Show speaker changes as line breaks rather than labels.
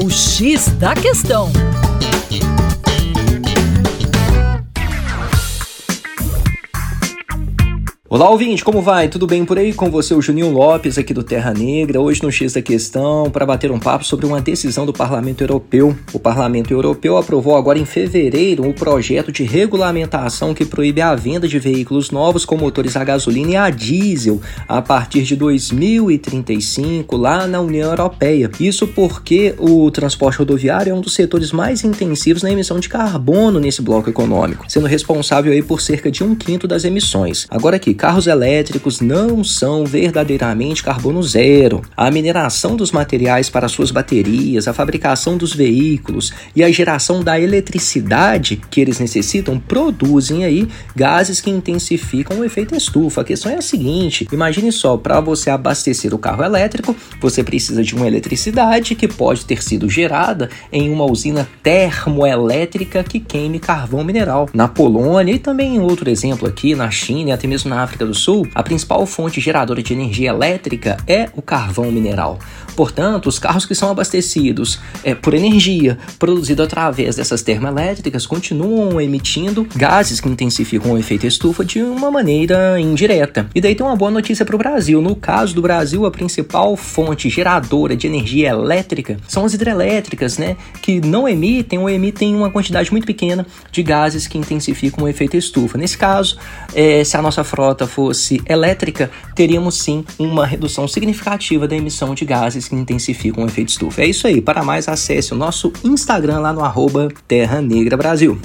O X da Questão.
Olá, ouvinte, como vai? Tudo bem por aí? Com você, o Juninho Lopes, aqui do Terra Negra, hoje no X da Questão, para bater um papo sobre uma decisão do Parlamento Europeu. O Parlamento Europeu aprovou agora em fevereiro o um projeto de regulamentação que proíbe a venda de veículos novos com motores a gasolina e a diesel a partir de 2035 lá na União Europeia. Isso porque o transporte rodoviário é um dos setores mais intensivos na emissão de carbono nesse bloco econômico, sendo responsável aí por cerca de um quinto das emissões. Agora aqui, carros elétricos não são verdadeiramente carbono zero. A mineração dos materiais para suas baterias, a fabricação dos veículos e a geração da eletricidade que eles necessitam produzem aí gases que intensificam o efeito estufa. A questão é a seguinte: imagine só, para você abastecer o carro elétrico, você precisa de uma eletricidade que pode ter sido gerada em uma usina termoelétrica que queime carvão mineral. Na Polônia e também em outro exemplo aqui, na China e até mesmo na África do Sul, a principal fonte geradora de energia elétrica é o carvão mineral. Portanto, os carros que são abastecidos é, por energia produzida através dessas termoelétricas continuam emitindo gases que intensificam o efeito estufa de uma maneira indireta. E daí tem uma boa notícia para o Brasil. No caso do Brasil, a principal fonte geradora de energia elétrica são as hidrelétricas, né? Que não emitem ou emitem uma quantidade muito pequena de gases que intensificam o efeito estufa. Nesse caso, é, se a nossa frota frota fosse elétrica, teríamos sim uma redução significativa da emissão de gases que intensificam o efeito estufa. É isso aí. Para mais, acesse o nosso Instagram lá no arroba Terra Negra Brasil.